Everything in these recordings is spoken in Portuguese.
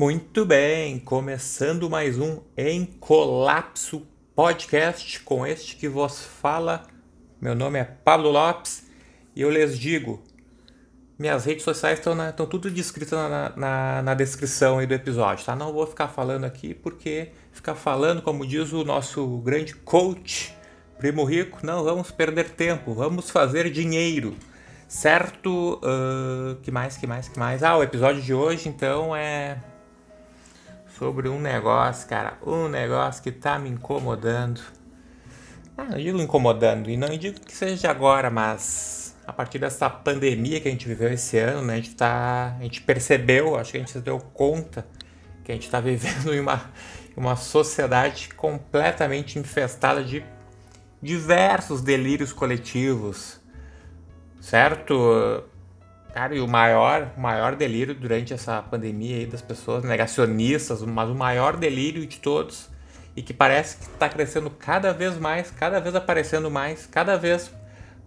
Muito bem, começando mais um Em Colapso Podcast com este que vos fala. Meu nome é Pablo Lopes e eu lhes digo: minhas redes sociais estão, na, estão tudo descritas na, na, na, descrição aí do episódio, tá? Não vou ficar falando aqui porque ficar falando, como diz o nosso grande coach, Primo Rico, não vamos perder tempo, vamos fazer dinheiro. Certo? Uh, que mais, que mais, que mais? Ah, o episódio de hoje então é sobre um negócio, cara, um negócio que tá me incomodando. Ah, não digo incomodando, e não digo que seja agora, mas a partir dessa pandemia que a gente viveu esse ano, né, a gente tá, a gente percebeu, acho que a gente se deu conta que a gente está vivendo em uma, uma sociedade completamente infestada de diversos delírios coletivos, certo? Cara, e o maior, o maior delírio durante essa pandemia aí das pessoas negacionistas, mas o maior delírio de todos e que parece que está crescendo cada vez mais, cada vez aparecendo mais, cada vez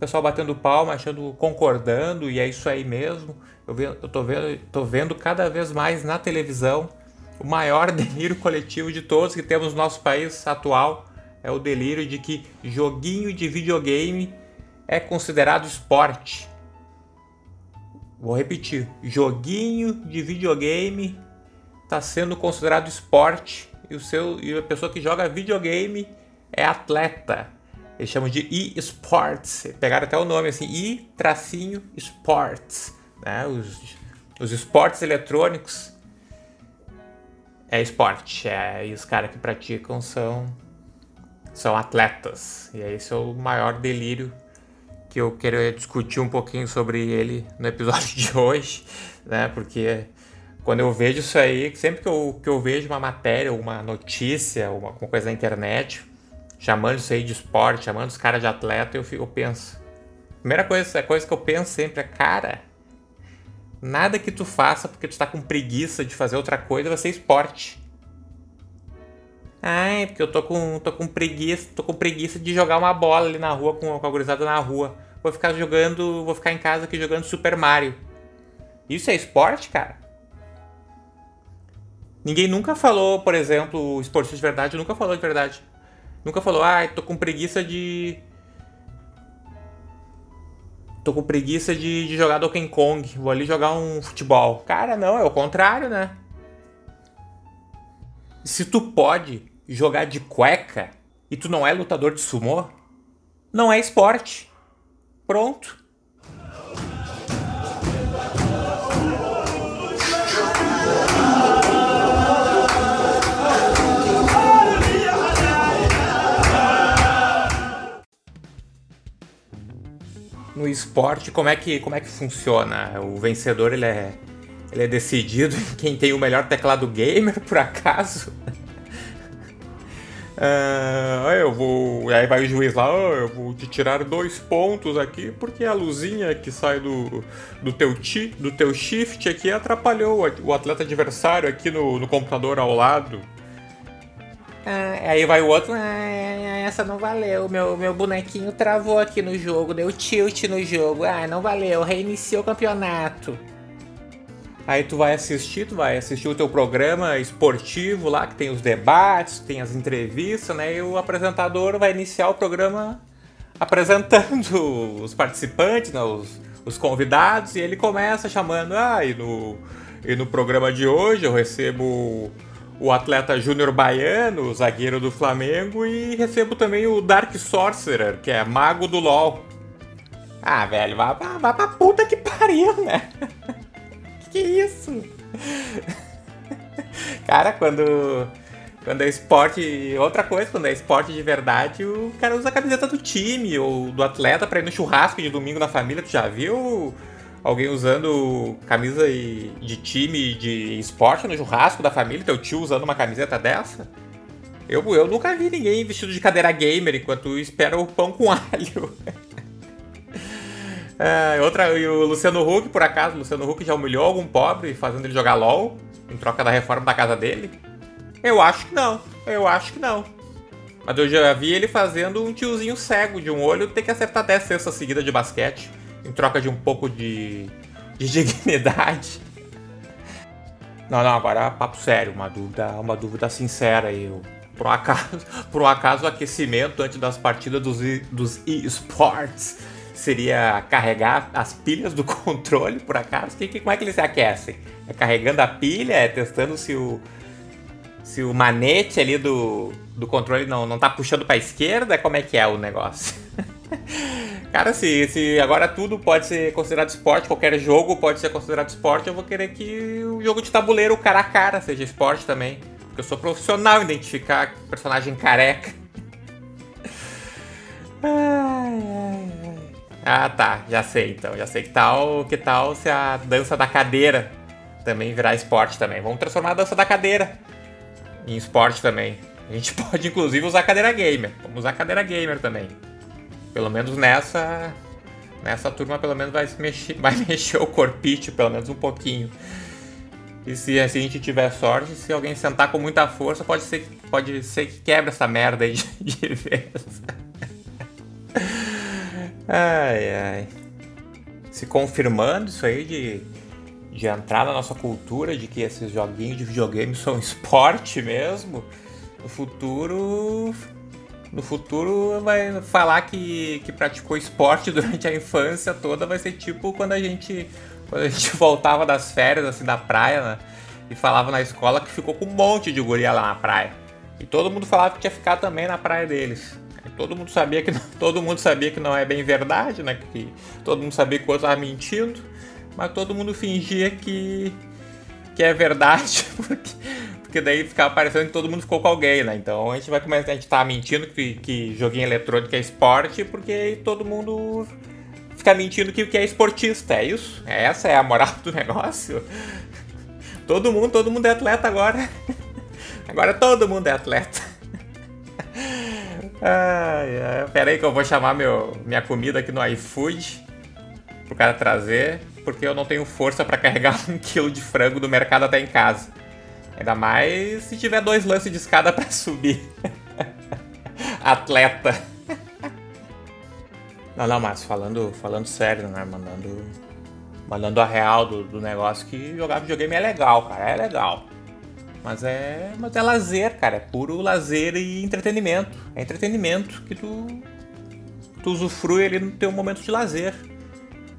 pessoal batendo palma, achando, concordando, e é isso aí mesmo. Eu, ve, eu tô, vendo, tô vendo cada vez mais na televisão o maior delírio coletivo de todos que temos no nosso país atual. É o delírio de que joguinho de videogame é considerado esporte. Vou repetir: joguinho de videogame está sendo considerado esporte e, o seu, e a pessoa que joga videogame é atleta. Eles chamam de e-sports. Pegaram até o nome assim, e-sports. Né? Os, os esportes eletrônicos é esporte. É, e os caras que praticam são, são atletas. E esse é o maior delírio que eu quero discutir um pouquinho sobre ele no episódio de hoje, né? Porque quando eu vejo isso aí, sempre que eu, que eu vejo uma matéria, uma notícia, uma, uma coisa na internet, chamando isso aí de esporte, chamando os caras de atleta, eu, fico, eu penso. Primeira coisa, a coisa que eu penso sempre é, cara, nada que tu faça porque tu está com preguiça de fazer outra coisa vai ser esporte. Ai, porque eu tô com, tô com preguiça, tô com preguiça de jogar uma bola ali na rua com, com a gurizada na rua. Vou ficar jogando, vou ficar em casa aqui jogando Super Mario. Isso é esporte, cara? Ninguém nunca falou, por exemplo, esporte de verdade, nunca falou de verdade. Nunca falou, ah, tô com preguiça de. Tô com preguiça de, de jogar Donkey Kong, vou ali jogar um futebol. Cara, não, é o contrário, né? Se tu pode jogar de cueca e tu não é lutador de sumô, não é esporte. Pronto. no esporte, como é que, como é que funciona? O vencedor ele é, ele é decidido em quem tem o melhor teclado gamer, por acaso? Uh, eu vou. Aí vai o juiz lá, oh, eu vou te tirar dois pontos aqui, porque a luzinha que sai do, do, teu, ti, do teu shift aqui atrapalhou o atleta adversário aqui no, no computador ao lado. Ah, aí vai o outro, ah, essa não valeu, meu, meu bonequinho travou aqui no jogo, deu tilt no jogo, ah, não valeu, reiniciou o campeonato. Aí tu vai assistir, tu vai assistir o teu programa esportivo lá, que tem os debates, tem as entrevistas, né? E o apresentador vai iniciar o programa apresentando os participantes, né? os, os convidados, e ele começa chamando, ah, e no, e no programa de hoje eu recebo o atleta Júnior Baiano, o zagueiro do Flamengo, e recebo também o Dark Sorcerer, que é mago do LoL. Ah, velho, vá, vá, vá pra puta que pariu, né? que isso? Cara, quando. Quando é esporte. Outra coisa, quando é esporte de verdade, o cara usa a camiseta do time ou do atleta pra ir no churrasco de domingo na família. Tu já viu alguém usando camisa de time de esporte no churrasco da família, teu tio usando uma camiseta dessa? Eu, eu nunca vi ninguém vestido de cadeira gamer enquanto espera o pão com alho. É, outra, e o Luciano Huck, por acaso, o Luciano Huck já humilhou algum pobre fazendo ele jogar LOL em troca da reforma da casa dele? Eu acho que não, eu acho que não. Mas eu já vi ele fazendo um tiozinho cego de um olho ter que acertar 10 cestas seguidas de basquete em troca de um pouco de, de dignidade. Não, não, agora papo sério, uma dúvida, uma dúvida sincera aí. Por um acaso, por um acaso o aquecimento antes das partidas dos, dos esports seria carregar as pilhas do controle, por acaso? Que, que, como é que eles se aquecem? É carregando a pilha? É testando se o, se o manete ali do, do controle não, não tá puxando pra esquerda? Como é que é o negócio? Cara, se, se agora tudo pode ser considerado esporte, qualquer jogo pode ser considerado esporte, eu vou querer que o jogo de tabuleiro cara a cara seja esporte também. Porque eu sou profissional em identificar personagem careca. Ai, ai. Ah, tá, já sei então. Já sei que tal, que tal se a dança da cadeira também virar esporte também. Vamos transformar a dança da cadeira em esporte também. A gente pode inclusive usar cadeira gamer. Vamos usar cadeira gamer também. Pelo menos nessa nessa turma pelo menos vai mexer, vai mexer o corpite pelo menos um pouquinho. E se, se, a gente tiver sorte, se alguém sentar com muita força, pode ser, pode ser que quebre essa merda aí de, de vez. Ai, ai. Se confirmando isso aí de, de entrar na nossa cultura, de que esses joguinhos de videogame são esporte mesmo, no futuro no futuro vai falar que, que praticou esporte durante a infância toda vai ser tipo quando a gente quando a gente voltava das férias assim da praia né, e falava na escola que ficou com um monte de guria lá na praia e todo mundo falava que tinha ficar também na praia deles todo mundo sabia que não, todo mundo sabia que não é bem verdade né que todo mundo sabia que o outro estava mentindo mas todo mundo fingia que que é verdade porque porque daí ficava parecendo que todo mundo ficou com alguém, né? Então a gente vai começar, a gente tá mentindo que, que joguinho eletrônico é esporte, porque todo mundo fica mentindo que, que é esportista, é isso? Essa é a moral do negócio. Todo mundo, todo mundo é atleta agora. Agora todo mundo é atleta. Ai, ai, pera aí que eu vou chamar meu, minha comida aqui no iFood pro cara trazer, porque eu não tenho força para carregar um quilo de frango do mercado até em casa. Ainda mais se tiver dois lances de escada para subir. Atleta. Não, não, mas falando, falando sério, né? Mandando, mandando a real do, do negócio que jogar videogame é legal, cara. É legal. Mas é, mas é lazer, cara. É puro lazer e entretenimento. É entretenimento que tu, tu usufrui ali no teu momento de lazer.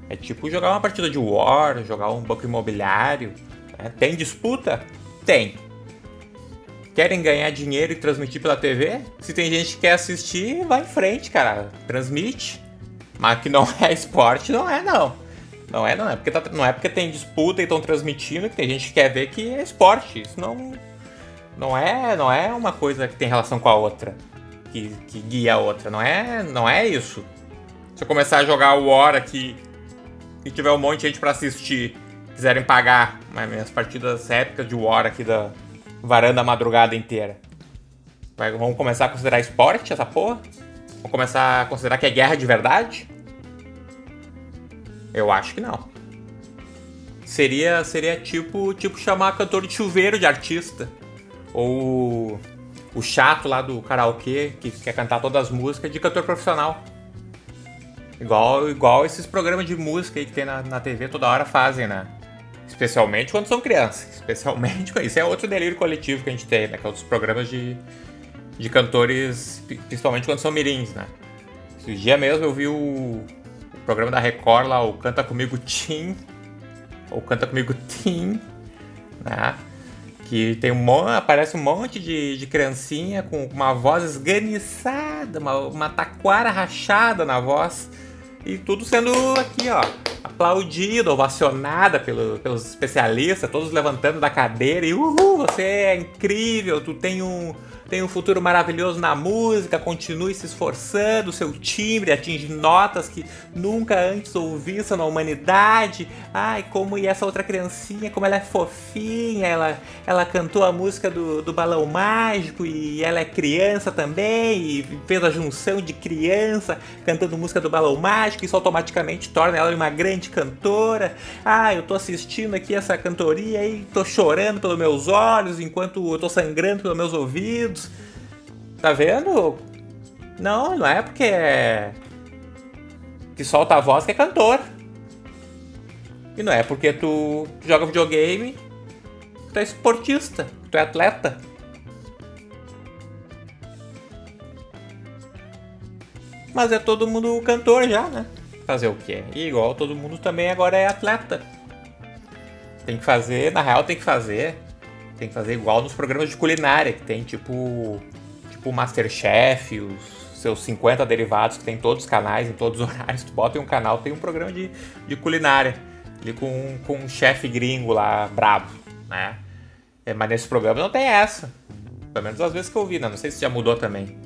É tipo jogar uma partida de War, jogar um banco imobiliário. É, tem disputa? Tem. Querem ganhar dinheiro e transmitir pela TV? Se tem gente que quer assistir, vai em frente, cara. Transmite. Mas que não é esporte, não é não. Não é, não é porque, tá, não é porque tem disputa e estão transmitindo que tem gente que quer ver que é esporte. Isso não, não é, não é uma coisa que tem relação com a outra, que, que guia a outra. Não é, não é isso. Se eu começar a jogar o War aqui e tiver um monte de gente para assistir quiserem pagar minhas partidas épicas de War aqui da varanda a madrugada inteira. Vai, vamos começar a considerar esporte essa porra? Vamos começar a considerar que é guerra de verdade? Eu acho que não. Seria, seria tipo, tipo chamar cantor de chuveiro de artista. Ou o chato lá do karaokê que quer cantar todas as músicas de cantor profissional. Igual, igual esses programas de música aí que tem na, na TV toda hora fazem, né? Especialmente quando são crianças. Especialmente isso é outro delírio coletivo que a gente tem, né? Que é outros programas de, de cantores, principalmente quando são mirins, né? Esse dia mesmo eu vi o, o programa da Record lá, o Canta Comigo Tim, ou Canta Comigo Tim, né? Que tem um monte, aparece um monte de, de criancinha com uma voz esganiçada, uma, uma taquara rachada na voz. E tudo sendo aqui, ó, aplaudida, ovacionada pelo, pelos especialistas, todos levantando da cadeira e uhul, você é incrível, tu tem um, tem um futuro maravilhoso na música, continue se esforçando, seu timbre atinge notas que nunca antes ouvisse na humanidade. Ai, como e essa outra criancinha, como ela é fofinha, ela, ela cantou a música do, do Balão Mágico e ela é criança também, e fez a junção de criança cantando música do Balão Mágico, isso automaticamente torna ela uma grande cantora. Ah, eu tô assistindo aqui essa cantoria e tô chorando pelos meus olhos enquanto eu tô sangrando pelos meus ouvidos Tá vendo? Não, não é porque é... que solta a voz que é cantor. E não é porque tu joga videogame tu é esportista, tu é atleta. Mas é todo mundo cantor já, né? Fazer o quê? E igual todo mundo também agora é atleta. Tem que fazer, na real tem que fazer. Tem que fazer igual nos programas de culinária, que tem tipo. Tipo Masterchef, os seus 50 derivados, que tem todos os canais, em todos os horários. Tu bota em um canal, tem um programa de, de culinária. Ali com, com um chefe gringo lá, brabo, né? É, mas nesse programa não tem essa. Pelo menos às vezes que eu vi, né? Não sei se já mudou também.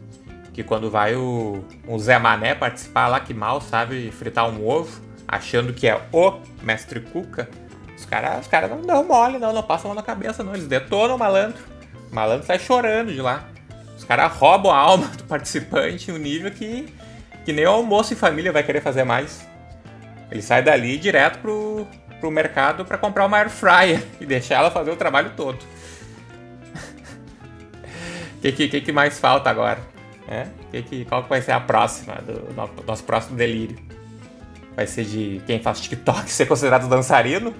Que quando vai o, o Zé Mané participar lá, que mal sabe fritar um ovo, achando que é o mestre Cuca, os caras os cara não dão mole, não, não passam a mão na cabeça, não. Eles detonam o malandro. O malandro sai chorando de lá. Os caras roubam a alma do participante em um nível que, que nem o almoço em família vai querer fazer mais. Ele sai dali direto pro, pro mercado para comprar uma air fryer e deixar ela fazer o trabalho todo. O que, que, que, mais falta agora? É? Que, que, qual que vai ser a próxima do nosso próximo delírio? Vai ser de quem faz TikTok ser considerado dançarino?